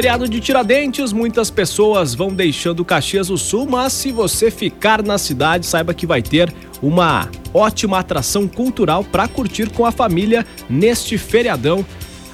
Feriado de Tiradentes, muitas pessoas vão deixando Caxias do Sul, mas se você ficar na cidade, saiba que vai ter uma ótima atração cultural para curtir com a família neste feriadão.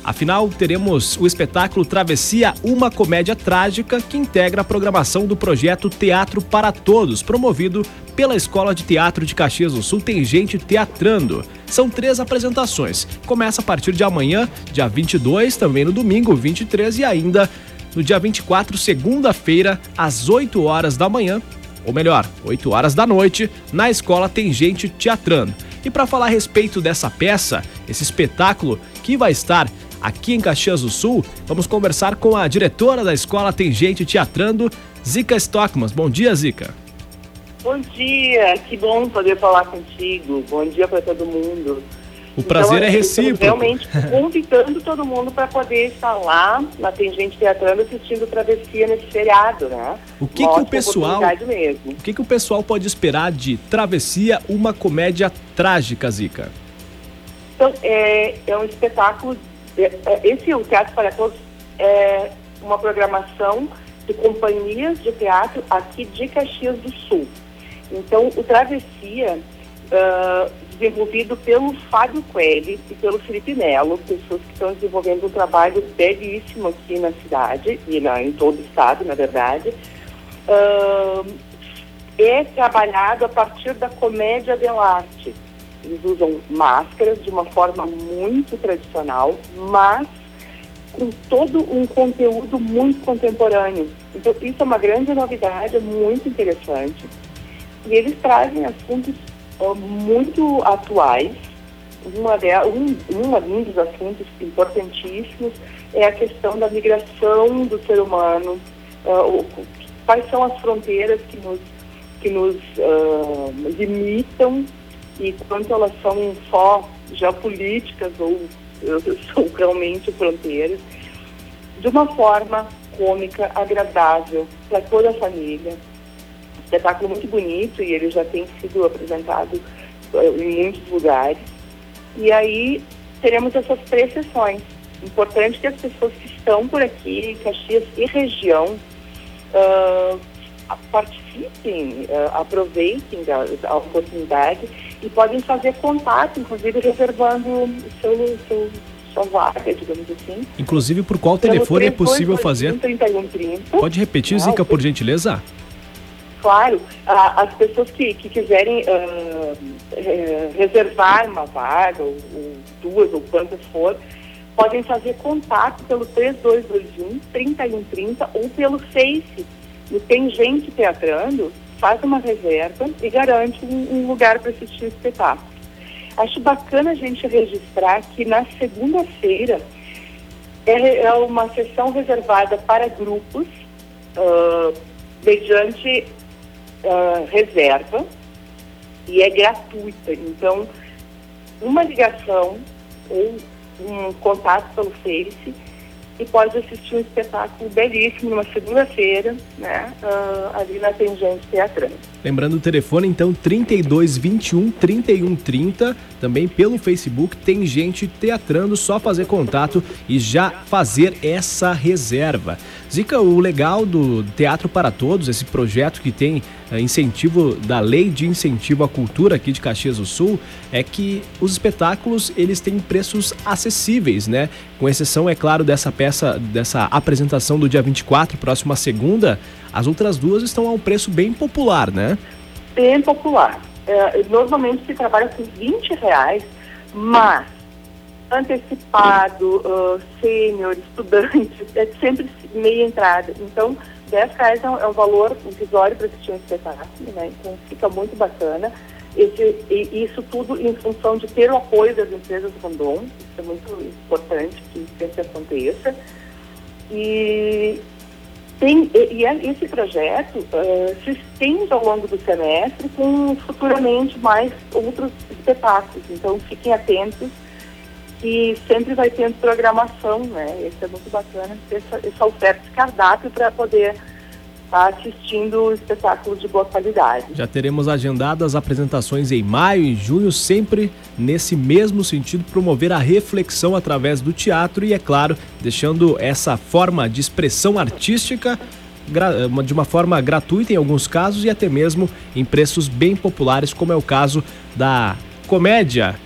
Afinal, teremos o espetáculo Travessia, uma comédia trágica que integra a programação do projeto Teatro para Todos, promovido pela Escola de Teatro de Caxias do Sul. Tem gente teatrando. São três apresentações. Começa a partir de amanhã, dia 22, também no domingo, 23 e ainda no dia 24, segunda-feira, às 8 horas da manhã, ou melhor, 8 horas da noite, na escola tem gente teatrando. E para falar a respeito dessa peça, esse espetáculo que vai estar aqui em Caxias do Sul, vamos conversar com a diretora da escola Tem Gente Teatrando, Zica Stockmas. Bom dia, Zica. Bom dia, que bom poder falar contigo. Bom dia para todo mundo. O prazer então, é recíproco. Realmente convidando todo mundo para poder estar lá na Tem Gente Teatrando assistindo Travessia nesse feriado, né? O que, que o pessoal. O que, que o pessoal pode esperar de Travessia, uma comédia trágica, Zica? Então, é, é um espetáculo esse o Teatro para Todos. É uma programação de companhias de teatro aqui de Caxias do Sul. Então, o Travessia, uh, desenvolvido pelo Fábio Coelho e pelo Felipe Melo, pessoas que estão desenvolvendo um trabalho belíssimo aqui na cidade, e na, em todo o estado, na verdade, uh, é trabalhado a partir da comédia de arte eles usam máscaras de uma forma muito tradicional, mas com todo um conteúdo muito contemporâneo. Então, isso é uma grande novidade, é muito interessante. E eles trazem assuntos uh, muito atuais. Uma de, um, um dos assuntos importantíssimos é a questão da migração do ser humano. Uh, quais são as fronteiras que nos, que nos uh, limitam e quanto elas são só geopolíticas ou são realmente fronteiras, de uma forma cômica, agradável para toda a família. Espetáculo muito bonito e ele já tem sido apresentado eh, em muitos lugares. E aí teremos essas três sessões. Importante que as pessoas que estão por aqui, Caxias e região, uh, participem, uh, aproveitem da, da, oportunidade e podem fazer contato, inclusive reservando o seu, seu sua vaga, digamos assim. Inclusive, por qual telefone é possível fazer? 3130. Pode repetir, Zica, por gentileza? Claro, as pessoas que, que quiserem uh, reservar uma vaga, ou, ou duas, ou quantas for, podem fazer contato pelo 3221 3130 ou pelo Face e tem gente teatrando, faz uma reserva e garante um, um lugar para assistir o espetáculo. Acho bacana a gente registrar que na segunda-feira é, é, uma sessão reservada para grupos, uh, mediante uh, reserva, e é gratuita. Então, uma ligação ou um contato pelo Face e pode assistir um espetáculo belíssimo numa segunda-feira, né, uh, ali na Tangente Teatrão. Lembrando o telefone, então, 3221 3130, também pelo Facebook, tem gente teatrando, só fazer contato e já fazer essa reserva. Zica, o legal do Teatro para Todos, esse projeto que tem incentivo da Lei de Incentivo à Cultura aqui de Caxias do Sul, é que os espetáculos, eles têm preços acessíveis, né? Com exceção, é claro, dessa peça, dessa apresentação do dia 24, próxima segunda, as outras duas estão a um preço bem popular, né? Bem popular. É, normalmente se trabalha com 20 reais, mas antecipado, uh, sênior, estudante, é sempre meia entrada. Então, 10 reais é um, é um valor irrisório para assistir um espetáculo, né? Então fica muito bacana. Esse, e, isso tudo em função de ter o apoio das empresas Rondon, isso é muito importante que sempre aconteça. E, tem, e, e é, esse projeto uh, se estende ao longo do semestre com futuramente mais outros espetáculos. Então fiquem atentos que sempre vai tendo programação, né? Isso é muito bacana, essa, essa oferta de cardápio para poder tá assistindo espetáculos de boa qualidade. Já teremos agendadas apresentações em maio e junho, sempre nesse mesmo sentido, promover a reflexão através do teatro e, é claro, deixando essa forma de expressão artística de uma forma gratuita em alguns casos e até mesmo em preços bem populares, como é o caso da comédia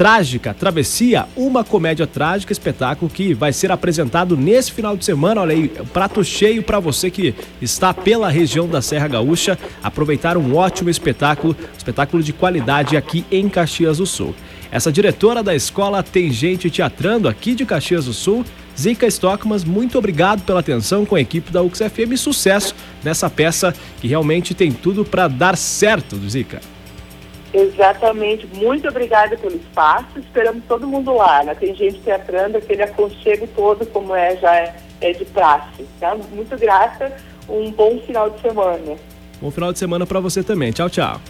trágica, Travessia, uma comédia trágica, espetáculo que vai ser apresentado nesse final de semana. Olha aí, prato cheio para você que está pela região da Serra Gaúcha, aproveitar um ótimo espetáculo, espetáculo de qualidade aqui em Caxias do Sul. Essa diretora da escola tem gente teatrando aqui de Caxias do Sul. Zica Stockmas, muito obrigado pela atenção com a equipe da UXFM e sucesso nessa peça que realmente tem tudo para dar certo, Zica. Exatamente. Muito obrigada pelo espaço. Esperamos todo mundo lá. Né? Tem gente teatrando, aquele aconchego todo, como é já é, é de praxe. Tá? Muito grata. Um bom final de semana. Bom final de semana para você também. Tchau, tchau.